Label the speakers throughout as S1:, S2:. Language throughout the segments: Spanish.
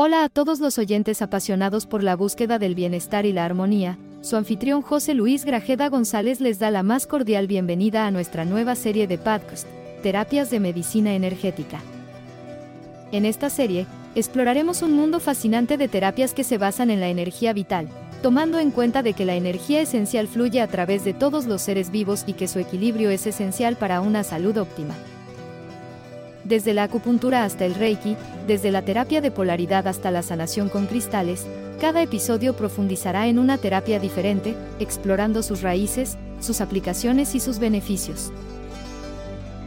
S1: Hola a todos los oyentes apasionados por la búsqueda del bienestar y la armonía. Su anfitrión José Luis Grajeda González les da la más cordial bienvenida a nuestra nueva serie de podcast, Terapias de Medicina Energética. En esta serie, exploraremos un mundo fascinante de terapias que se basan en la energía vital, tomando en cuenta de que la energía esencial fluye a través de todos los seres vivos y que su equilibrio es esencial para una salud óptima. Desde la acupuntura hasta el reiki, desde la terapia de polaridad hasta la sanación con cristales, cada episodio profundizará en una terapia diferente, explorando sus raíces, sus aplicaciones y sus beneficios.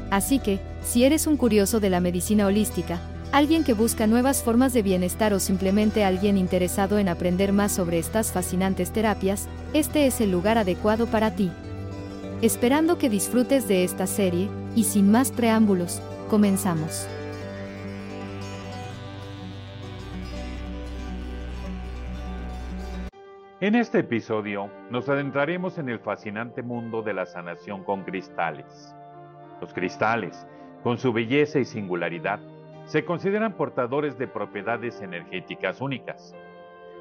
S1: Así que, si eres un curioso de la medicina holística, alguien que busca nuevas formas de bienestar o simplemente alguien interesado en aprender más sobre estas fascinantes terapias, este es el lugar adecuado para ti. Esperando que disfrutes de esta serie, y sin más preámbulos, comenzamos.
S2: En este episodio nos adentraremos en el fascinante mundo de la sanación con cristales. Los cristales, con su belleza y singularidad, se consideran portadores de propiedades energéticas únicas.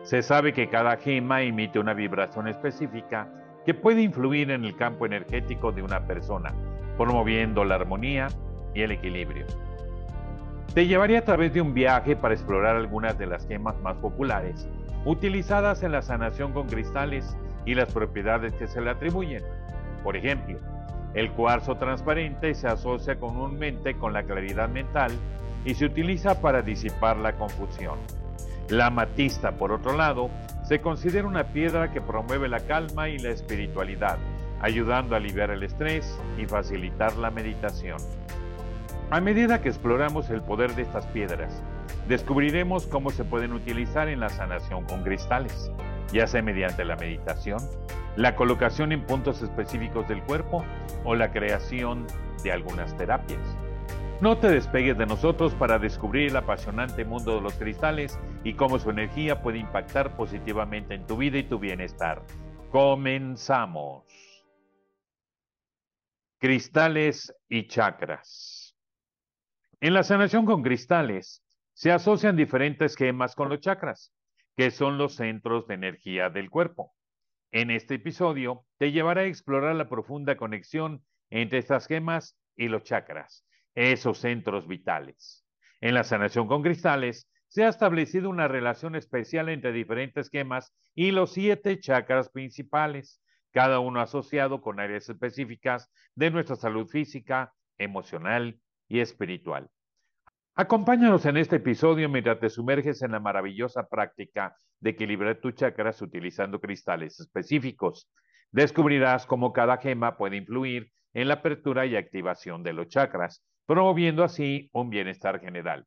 S2: Se sabe que cada gema emite una vibración específica que puede influir en el campo energético de una persona, promoviendo la armonía y el equilibrio. Te llevaré a través de un viaje para explorar algunas de las gemas más populares, utilizadas en la sanación con cristales y las propiedades que se le atribuyen. Por ejemplo, el cuarzo transparente se asocia comúnmente con la claridad mental y se utiliza para disipar la confusión. La amatista, por otro lado, se considera una piedra que promueve la calma y la espiritualidad, ayudando a aliviar el estrés y facilitar la meditación. A medida que exploramos el poder de estas piedras, descubriremos cómo se pueden utilizar en la sanación con cristales, ya sea mediante la meditación, la colocación en puntos específicos del cuerpo o la creación de algunas terapias. No te despegues de nosotros para descubrir el apasionante mundo de los cristales y cómo su energía puede impactar positivamente en tu vida y tu bienestar. Comenzamos. Cristales y chakras. En la sanación con cristales se asocian diferentes gemas con los chakras, que son los centros de energía del cuerpo. En este episodio te llevará a explorar la profunda conexión entre estas gemas y los chakras esos centros vitales. En la sanación con cristales se ha establecido una relación especial entre diferentes gemas y los siete chakras principales, cada uno asociado con áreas específicas de nuestra salud física, emocional y espiritual. Acompáñanos en este episodio mientras te sumerges en la maravillosa práctica de equilibrar tus chakras utilizando cristales específicos. Descubrirás cómo cada gema puede influir en la apertura y activación de los chakras promoviendo así un bienestar general.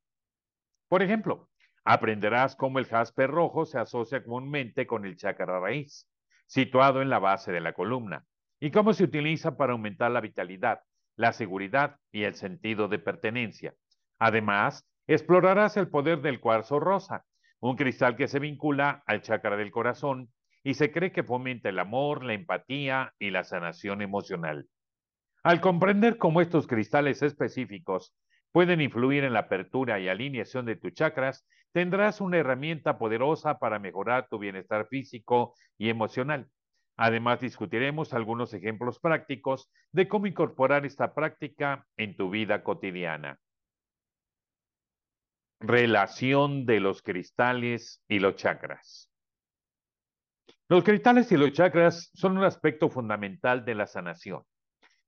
S2: Por ejemplo, aprenderás cómo el jaspe rojo se asocia comúnmente con el chakra raíz, situado en la base de la columna, y cómo se utiliza para aumentar la vitalidad, la seguridad y el sentido de pertenencia. Además, explorarás el poder del cuarzo rosa, un cristal que se vincula al chakra del corazón y se cree que fomenta el amor, la empatía y la sanación emocional. Al comprender cómo estos cristales específicos pueden influir en la apertura y alineación de tus chakras, tendrás una herramienta poderosa para mejorar tu bienestar físico y emocional. Además, discutiremos algunos ejemplos prácticos de cómo incorporar esta práctica en tu vida cotidiana. Relación de los cristales y los chakras. Los cristales y los chakras son un aspecto fundamental de la sanación.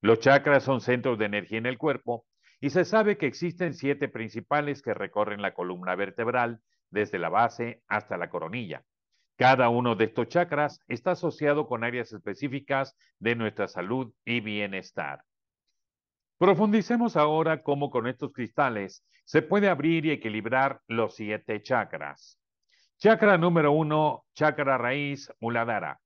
S2: Los chakras son centros de energía en el cuerpo y se sabe que existen siete principales que recorren la columna vertebral desde la base hasta la coronilla. Cada uno de estos chakras está asociado con áreas específicas de nuestra salud y bienestar. Profundicemos ahora cómo con estos cristales se puede abrir y equilibrar los siete chakras. Chakra número uno, chakra raíz, muladhara.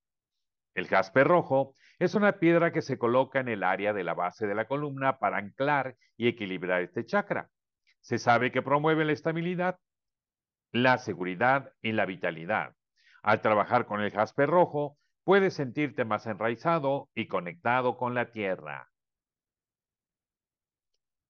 S2: El jaspe rojo es una piedra que se coloca en el área de la base de la columna para anclar y equilibrar este chakra. Se sabe que promueve la estabilidad, la seguridad y la vitalidad. Al trabajar con el jaspe rojo, puedes sentirte más enraizado y conectado con la tierra.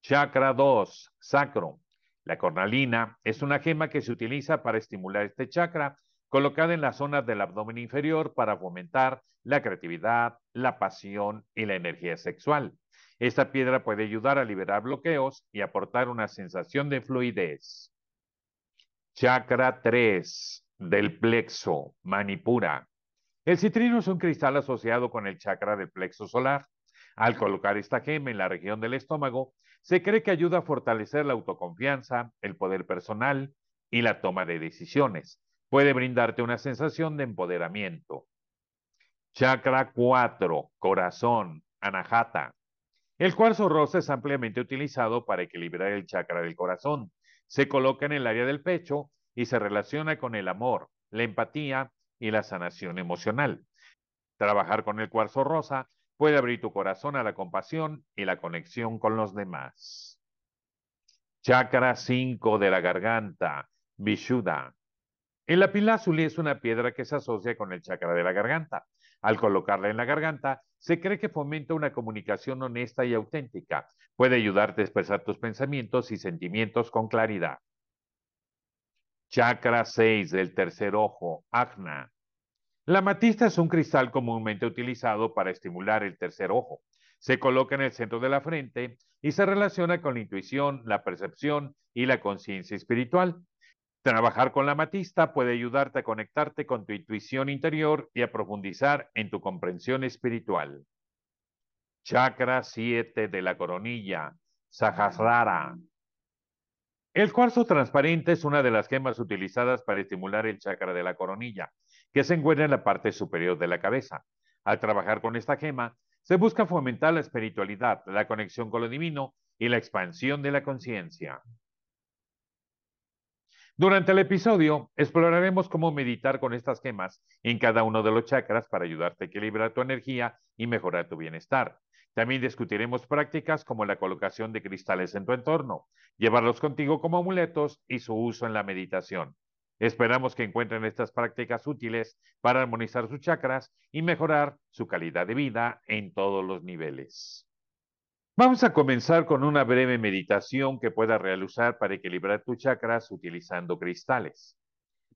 S2: Chakra 2, sacro. La cornalina es una gema que se utiliza para estimular este chakra, colocada en la zona del abdomen inferior para fomentar la creatividad, la pasión y la energía sexual. Esta piedra puede ayudar a liberar bloqueos y aportar una sensación de fluidez. Chakra 3 del plexo, Manipura. El citrino es un cristal asociado con el chakra del plexo solar. Al colocar esta gema en la región del estómago, se cree que ayuda a fortalecer la autoconfianza, el poder personal y la toma de decisiones. Puede brindarte una sensación de empoderamiento. Chakra 4, corazón, anahata. El cuarzo rosa es ampliamente utilizado para equilibrar el chakra del corazón. Se coloca en el área del pecho y se relaciona con el amor, la empatía y la sanación emocional. Trabajar con el cuarzo rosa puede abrir tu corazón a la compasión y la conexión con los demás. Chakra 5 de la garganta, Vishuddha. El lapilázuli es una piedra que se asocia con el chakra de la garganta. Al colocarla en la garganta, se cree que fomenta una comunicación honesta y auténtica. Puede ayudarte a expresar tus pensamientos y sentimientos con claridad. Chakra 6 del tercer ojo, Agna. La amatista es un cristal comúnmente utilizado para estimular el tercer ojo. Se coloca en el centro de la frente y se relaciona con la intuición, la percepción y la conciencia espiritual. Trabajar con la amatista puede ayudarte a conectarte con tu intuición interior y a profundizar en tu comprensión espiritual. Chakra 7 de la coronilla, Sahasrara. El cuarzo transparente es una de las gemas utilizadas para estimular el chakra de la coronilla, que se encuentra en la parte superior de la cabeza. Al trabajar con esta gema, se busca fomentar la espiritualidad, la conexión con lo divino y la expansión de la conciencia. Durante el episodio, exploraremos cómo meditar con estas gemas en cada uno de los chakras para ayudarte a equilibrar tu energía y mejorar tu bienestar. También discutiremos prácticas como la colocación de cristales en tu entorno, llevarlos contigo como amuletos y su uso en la meditación. Esperamos que encuentren estas prácticas útiles para armonizar sus chakras y mejorar su calidad de vida en todos los niveles. Vamos a comenzar con una breve meditación que puedas realizar para equilibrar tus chakras utilizando cristales.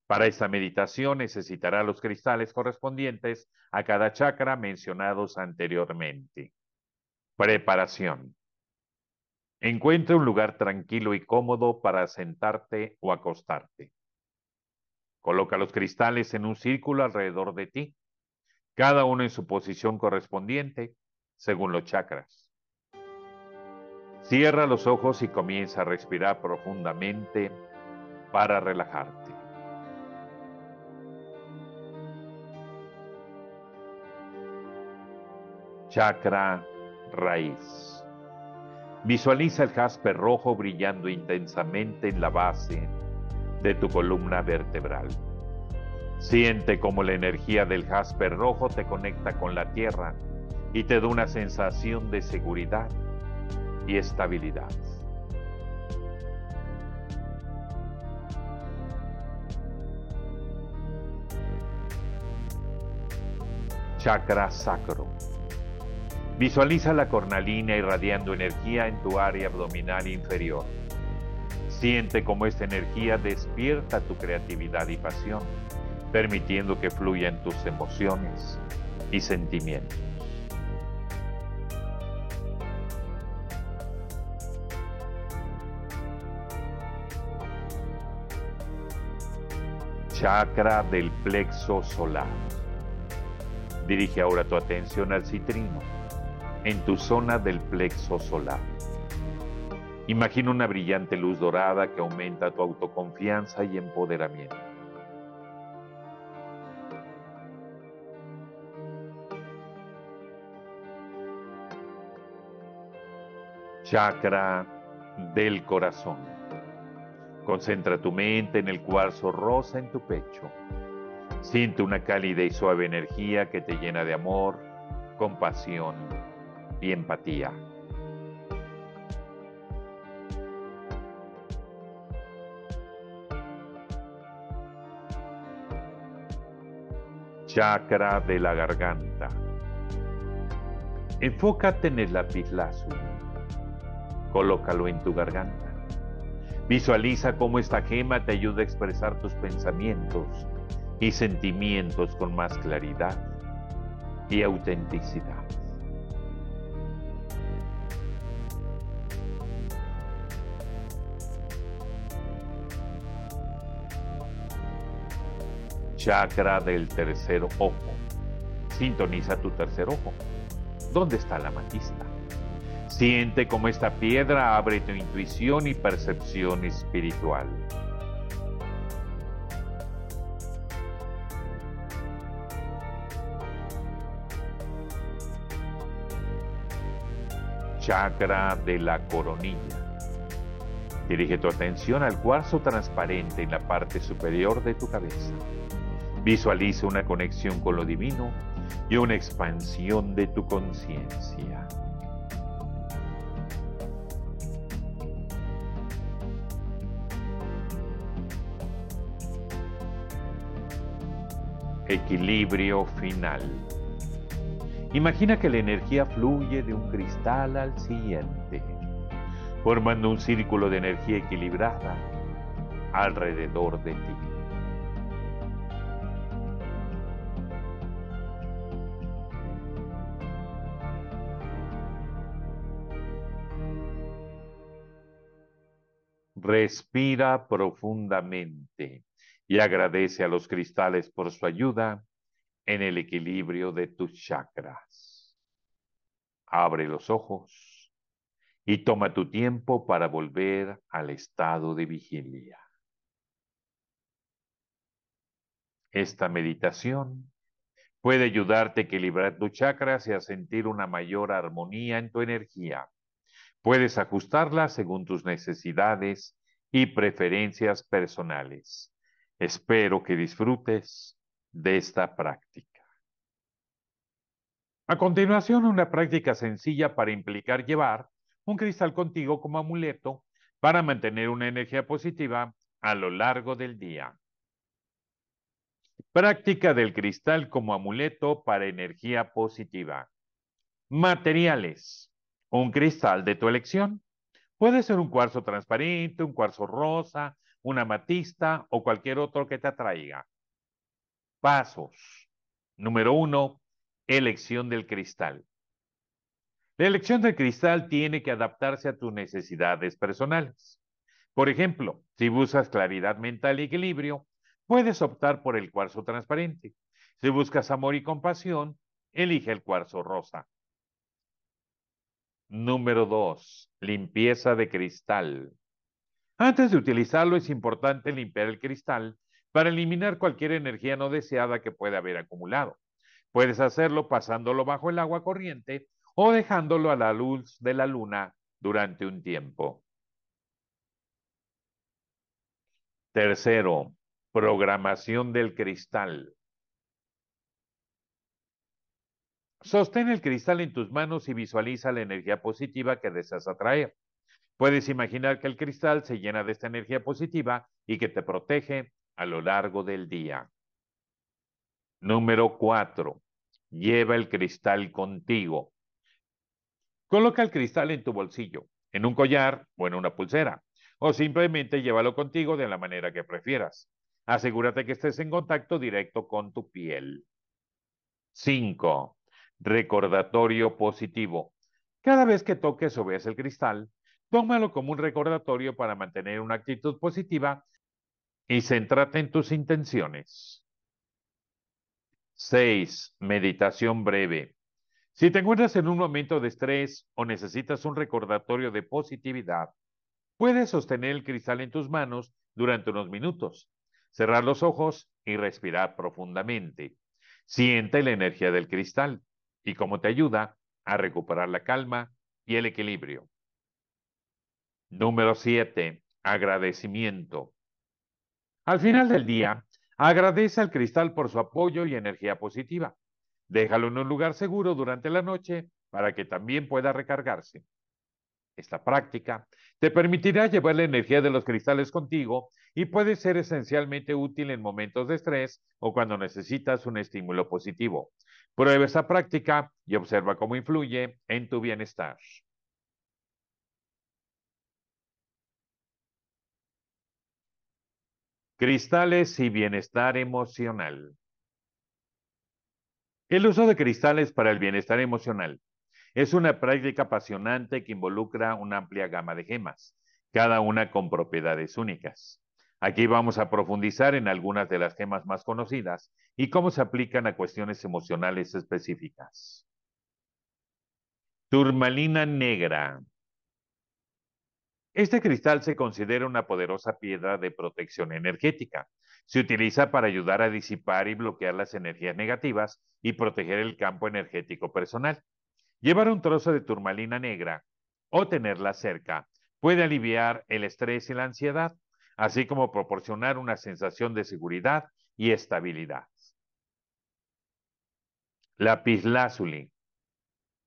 S2: Para esta meditación necesitará los cristales correspondientes a cada chakra mencionados anteriormente. Preparación. Encuentra un lugar tranquilo y cómodo para sentarte o acostarte. Coloca los cristales en un círculo alrededor de ti, cada uno en su posición correspondiente, según los chakras. Cierra los ojos y comienza a respirar profundamente para relajarte. Chakra raíz. Visualiza el jaspe rojo brillando intensamente en la base de tu columna vertebral. Siente cómo la energía del jaspe rojo te conecta con la tierra y te da una sensación de seguridad y estabilidad. Chakra sacro. Visualiza la cornalina irradiando energía en tu área abdominal inferior. Siente cómo esta energía despierta tu creatividad y pasión, permitiendo que fluyan tus emociones y sentimientos. Chakra del plexo solar. Dirige ahora tu atención al citrino en tu zona del plexo solar. Imagina una brillante luz dorada que aumenta tu autoconfianza y empoderamiento. Chakra del corazón. Concentra tu mente en el cuarzo rosa en tu pecho. Siente una cálida y suave energía que te llena de amor, compasión y empatía. Chakra de la garganta. Enfócate en el lápiz Colócalo en tu garganta. Visualiza cómo esta gema te ayuda a expresar tus pensamientos y sentimientos con más claridad y autenticidad. Chakra del tercer ojo. Sintoniza tu tercer ojo. ¿Dónde está la matista? Siente cómo esta piedra abre tu intuición y percepción espiritual. Chakra de la coronilla. Dirige tu atención al cuarzo transparente en la parte superior de tu cabeza. Visualiza una conexión con lo divino y una expansión de tu conciencia. Equilibrio final. Imagina que la energía fluye de un cristal al siguiente, formando un círculo de energía equilibrada alrededor de ti. Respira profundamente y agradece a los cristales por su ayuda en el equilibrio de tus chakras. Abre los ojos y toma tu tiempo para volver al estado de vigilia. Esta meditación puede ayudarte a equilibrar tus chakras y a sentir una mayor armonía en tu energía. Puedes ajustarla según tus necesidades y preferencias personales. Espero que disfrutes de esta práctica. A continuación, una práctica sencilla para implicar llevar un cristal contigo como amuleto para mantener una energía positiva a lo largo del día. Práctica del cristal como amuleto para energía positiva. Materiales. Un cristal de tu elección. Puede ser un cuarzo transparente, un cuarzo rosa, una matista o cualquier otro que te atraiga. Pasos. Número uno, elección del cristal. La elección del cristal tiene que adaptarse a tus necesidades personales. Por ejemplo, si buscas claridad mental y equilibrio, puedes optar por el cuarzo transparente. Si buscas amor y compasión, elige el cuarzo rosa. Número dos, limpieza de cristal. Antes de utilizarlo es importante limpiar el cristal para eliminar cualquier energía no deseada que pueda haber acumulado. Puedes hacerlo pasándolo bajo el agua corriente o dejándolo a la luz de la luna durante un tiempo. Tercero, programación del cristal. Sostén el cristal en tus manos y visualiza la energía positiva que deseas atraer. Puedes imaginar que el cristal se llena de esta energía positiva y que te protege a lo largo del día. Número cuatro, lleva el cristal contigo. Coloca el cristal en tu bolsillo, en un collar o en una pulsera, o simplemente llévalo contigo de la manera que prefieras. Asegúrate que estés en contacto directo con tu piel. 5. Recordatorio positivo. Cada vez que toques o veas el cristal, Tómalo como un recordatorio para mantener una actitud positiva y céntrate en tus intenciones. 6. Meditación breve. Si te encuentras en un momento de estrés o necesitas un recordatorio de positividad, puedes sostener el cristal en tus manos durante unos minutos, cerrar los ojos y respirar profundamente. Siente la energía del cristal y cómo te ayuda a recuperar la calma y el equilibrio. Número 7. Agradecimiento. Al final del día, agradece al cristal por su apoyo y energía positiva. Déjalo en un lugar seguro durante la noche para que también pueda recargarse. Esta práctica te permitirá llevar la energía de los cristales contigo y puede ser esencialmente útil en momentos de estrés o cuando necesitas un estímulo positivo. Prueba esta práctica y observa cómo influye en tu bienestar. Cristales y bienestar emocional. El uso de cristales para el bienestar emocional es una práctica apasionante que involucra una amplia gama de gemas, cada una con propiedades únicas. Aquí vamos a profundizar en algunas de las gemas más conocidas y cómo se aplican a cuestiones emocionales específicas. Turmalina negra. Este cristal se considera una poderosa piedra de protección energética. Se utiliza para ayudar a disipar y bloquear las energías negativas y proteger el campo energético personal. Llevar un trozo de turmalina negra o tenerla cerca puede aliviar el estrés y la ansiedad, así como proporcionar una sensación de seguridad y estabilidad. Lapislázuli.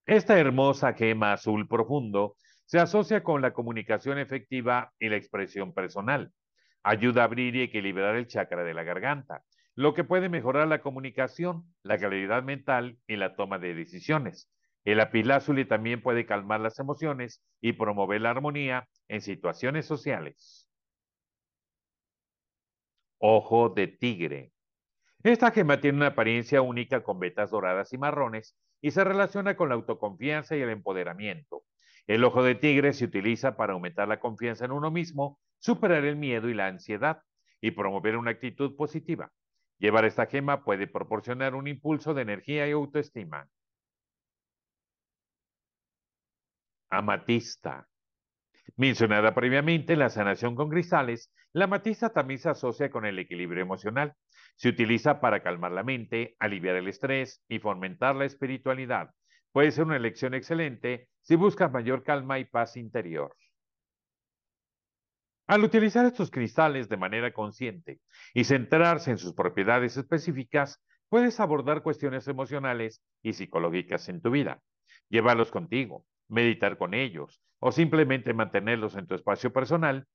S2: Esta hermosa gema azul profundo se asocia con la comunicación efectiva y la expresión personal. Ayuda a abrir y equilibrar el chakra de la garganta, lo que puede mejorar la comunicación, la claridad mental y la toma de decisiones. El apilázuli también puede calmar las emociones y promover la armonía en situaciones sociales. Ojo de tigre. Esta gema tiene una apariencia única con vetas doradas y marrones y se relaciona con la autoconfianza y el empoderamiento. El ojo de tigre se utiliza para aumentar la confianza en uno mismo, superar el miedo y la ansiedad y promover una actitud positiva. Llevar esta gema puede proporcionar un impulso de energía y autoestima. Amatista. Mencionada previamente en la sanación con cristales, la amatista también se asocia con el equilibrio emocional. Se utiliza para calmar la mente, aliviar el estrés y fomentar la espiritualidad. Puede ser una elección excelente si buscas mayor calma y paz interior. Al utilizar estos cristales de manera consciente y centrarse en sus propiedades específicas, puedes abordar cuestiones emocionales y psicológicas en tu vida. Llévalos contigo, meditar con ellos o simplemente mantenerlos en tu espacio personal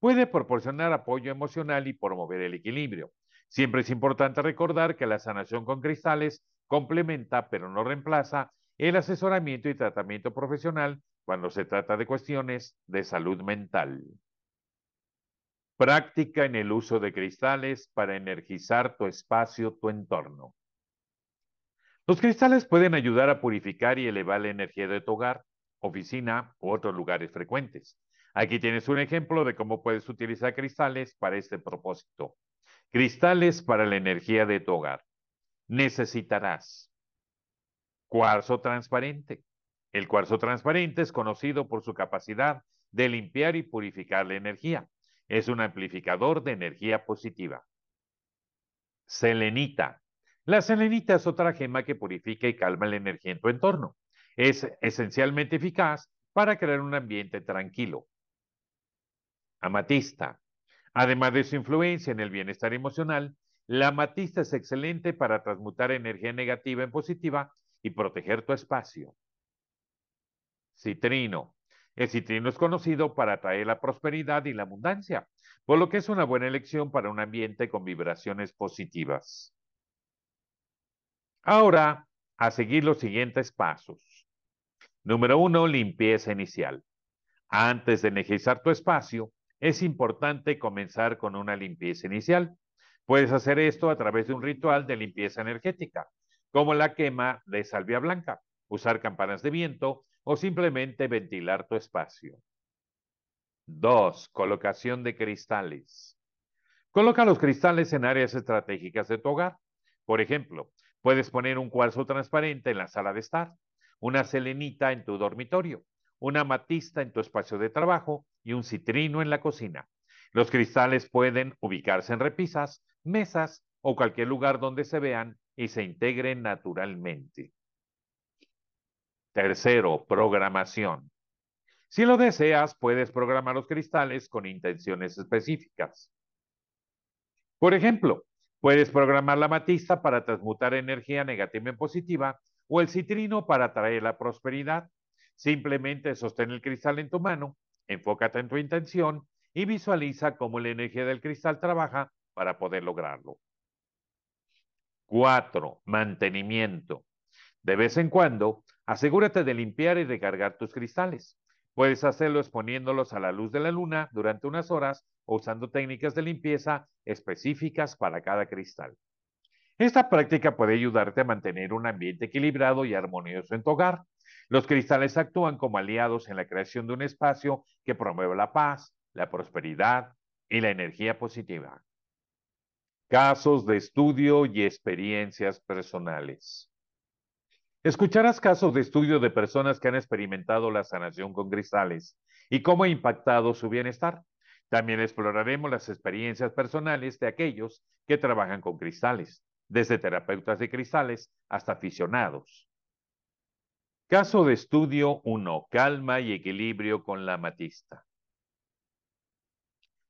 S2: puede proporcionar apoyo emocional y promover el equilibrio. Siempre es importante recordar que la sanación con cristales complementa, pero no reemplaza, el asesoramiento y tratamiento profesional cuando se trata de cuestiones de salud mental. Práctica en el uso de cristales para energizar tu espacio, tu entorno. Los cristales pueden ayudar a purificar y elevar la energía de tu hogar, oficina u otros lugares frecuentes. Aquí tienes un ejemplo de cómo puedes utilizar cristales para este propósito. Cristales para la energía de tu hogar. Necesitarás cuarzo transparente. El cuarzo transparente es conocido por su capacidad de limpiar y purificar la energía. Es un amplificador de energía positiva. Selenita. La selenita es otra gema que purifica y calma la energía en tu entorno. Es esencialmente eficaz para crear un ambiente tranquilo. Amatista. Además de su influencia en el bienestar emocional, la amatista es excelente para transmutar energía negativa en positiva y proteger tu espacio. Citrino. El citrino es conocido para atraer la prosperidad y la abundancia, por lo que es una buena elección para un ambiente con vibraciones positivas. Ahora, a seguir los siguientes pasos. Número uno, limpieza inicial. Antes de energizar tu espacio, es importante comenzar con una limpieza inicial. Puedes hacer esto a través de un ritual de limpieza energética, como la quema de salvia blanca, usar campanas de viento o simplemente ventilar tu espacio. Dos, Colocación de cristales. Coloca los cristales en áreas estratégicas de tu hogar. Por ejemplo, Puedes poner un cuarzo transparente en la sala de estar, una selenita en tu dormitorio, una matista en tu espacio de trabajo y un citrino en la cocina. Los cristales pueden ubicarse en repisas, mesas o cualquier lugar donde se vean y se integren naturalmente. Tercero, programación. Si lo deseas, puedes programar los cristales con intenciones específicas. Por ejemplo, Puedes programar la matista para transmutar energía negativa en positiva o el citrino para atraer la prosperidad. Simplemente sostén el cristal en tu mano, enfócate en tu intención y visualiza cómo la energía del cristal trabaja para poder lograrlo. Cuatro, mantenimiento. De vez en cuando, asegúrate de limpiar y recargar tus cristales. Puedes hacerlo exponiéndolos a la luz de la luna durante unas horas o usando técnicas de limpieza específicas para cada cristal. Esta práctica puede ayudarte a mantener un ambiente equilibrado y armonioso en tu hogar. Los cristales actúan como aliados en la creación de un espacio que promueve la paz, la prosperidad y la energía positiva. Casos de estudio y experiencias personales. Escucharás casos de estudio de personas que han experimentado la sanación con cristales y cómo ha impactado su bienestar. También exploraremos las experiencias personales de aquellos que trabajan con cristales, desde terapeutas de cristales hasta aficionados. Caso de estudio 1. Calma y equilibrio con la amatista.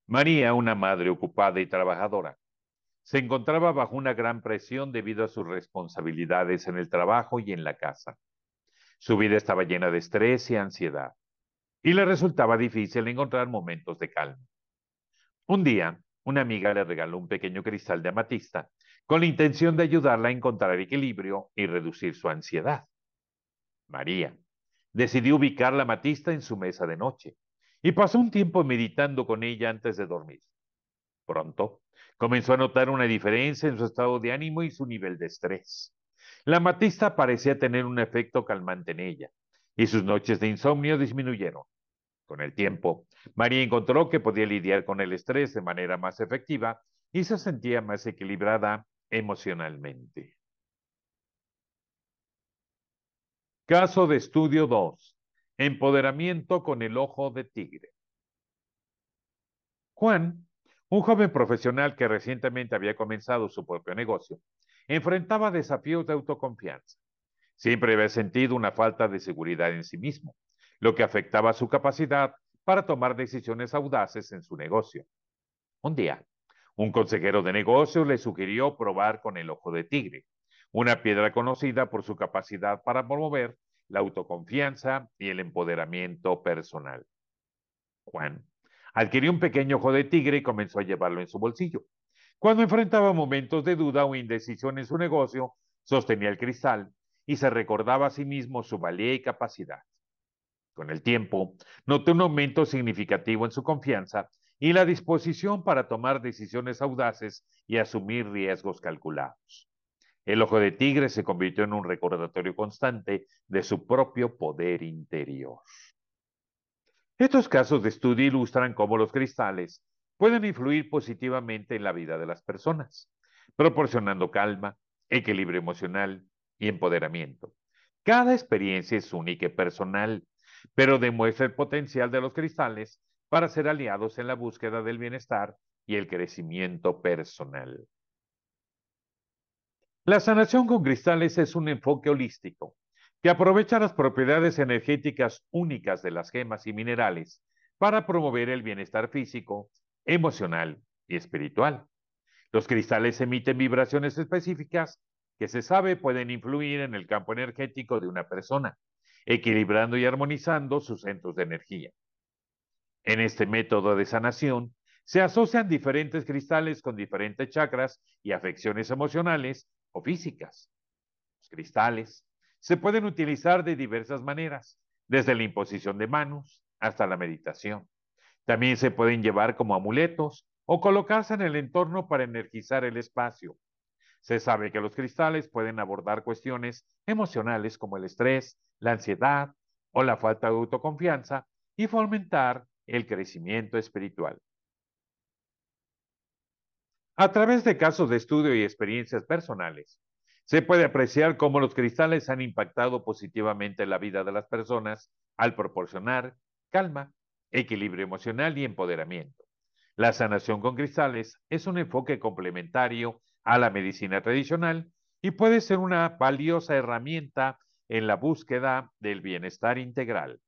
S2: María, una madre ocupada y trabajadora, se encontraba bajo una gran presión debido a sus responsabilidades en el trabajo y en la casa. Su vida estaba llena de estrés y ansiedad, y le resultaba difícil encontrar momentos de calma. Un día, una amiga le regaló un pequeño cristal de amatista con la intención de ayudarla a encontrar equilibrio y reducir su ansiedad. María decidió ubicar la amatista en su mesa de noche y pasó un tiempo meditando con ella antes de dormir. Pronto comenzó a notar una diferencia en su estado de ánimo y su nivel de estrés. La matista parecía tener un efecto calmante en ella y sus noches de insomnio disminuyeron. Con el tiempo, María encontró que podía lidiar con el estrés de manera más efectiva y se sentía más equilibrada emocionalmente. Caso de estudio 2. Empoderamiento con el ojo de tigre. Juan, un joven profesional que recientemente había comenzado su propio negocio, enfrentaba desafíos de autoconfianza. Siempre había sentido una falta de seguridad en sí mismo, lo que afectaba su capacidad para tomar decisiones audaces en su negocio. Un día, un consejero de negocios le sugirió probar con el ojo de tigre, una piedra conocida por su capacidad para promover la autoconfianza y el empoderamiento personal. Juan adquirió un pequeño ojo de tigre y comenzó a llevarlo en su bolsillo. Cuando enfrentaba momentos de duda o indecisión en su negocio, sostenía el cristal y se recordaba a sí mismo su valía y capacidad. Con el tiempo, notó un aumento significativo en su confianza y la disposición para tomar decisiones audaces y asumir riesgos calculados. El ojo de tigre se convirtió en un recordatorio constante de su propio poder interior. Estos casos de estudio ilustran cómo los cristales pueden influir positivamente en la vida de las personas, proporcionando calma, equilibrio emocional y empoderamiento. Cada experiencia es única y personal, pero demuestra el potencial de los cristales para ser aliados en la búsqueda del bienestar y el crecimiento personal. La sanación con cristales es un enfoque holístico que aprovecha las propiedades energéticas únicas de las gemas y minerales para promover el bienestar físico, emocional y espiritual. Los cristales emiten vibraciones específicas que se sabe pueden influir en el campo energético de una persona, equilibrando y armonizando sus centros de energía. En este método de sanación, se asocian diferentes cristales con diferentes chakras y afecciones emocionales o físicas. Los cristales se pueden utilizar de diversas maneras, desde la imposición de manos hasta la meditación. También se pueden llevar como amuletos o colocarse en el entorno para energizar el espacio. Se sabe que los cristales pueden abordar cuestiones emocionales como el estrés, la ansiedad o la falta de autoconfianza y fomentar el crecimiento espiritual. A través de casos de estudio y experiencias personales, se puede apreciar cómo los cristales han impactado positivamente en la vida de las personas al proporcionar calma, equilibrio emocional y empoderamiento. La sanación con cristales es un enfoque complementario a la medicina tradicional y puede ser una valiosa herramienta en la búsqueda del bienestar integral.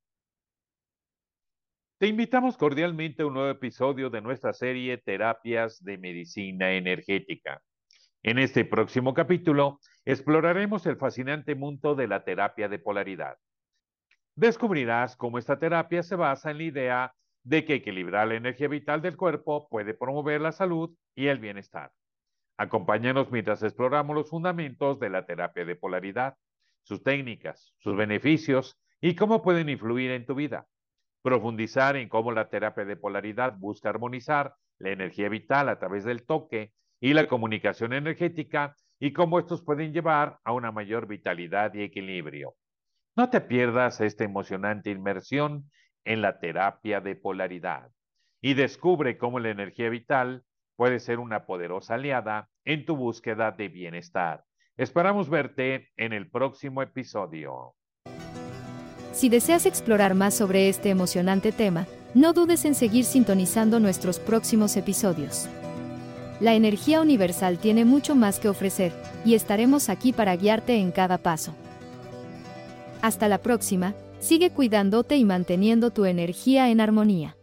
S2: Te invitamos cordialmente a un nuevo episodio de nuestra serie Terapias de Medicina Energética. En este próximo capítulo exploraremos el fascinante mundo de la terapia de polaridad. Descubrirás cómo esta terapia se basa en la idea de que equilibrar la energía vital del cuerpo puede promover la salud y el bienestar. Acompáñanos mientras exploramos los fundamentos de la terapia de polaridad, sus técnicas, sus beneficios y cómo pueden influir en tu vida. Profundizar en cómo la terapia de polaridad busca armonizar la energía vital a través del toque y la comunicación energética y cómo estos pueden llevar a una mayor vitalidad y equilibrio. No te pierdas esta emocionante inmersión en la terapia de polaridad y descubre cómo la energía vital puede ser una poderosa aliada en tu búsqueda de bienestar. Esperamos verte en el próximo episodio.
S1: Si deseas explorar más sobre este emocionante tema, no dudes en seguir sintonizando nuestros próximos episodios. La energía universal tiene mucho más que ofrecer, y estaremos aquí para guiarte en cada paso. Hasta la próxima, sigue cuidándote y manteniendo tu energía en armonía.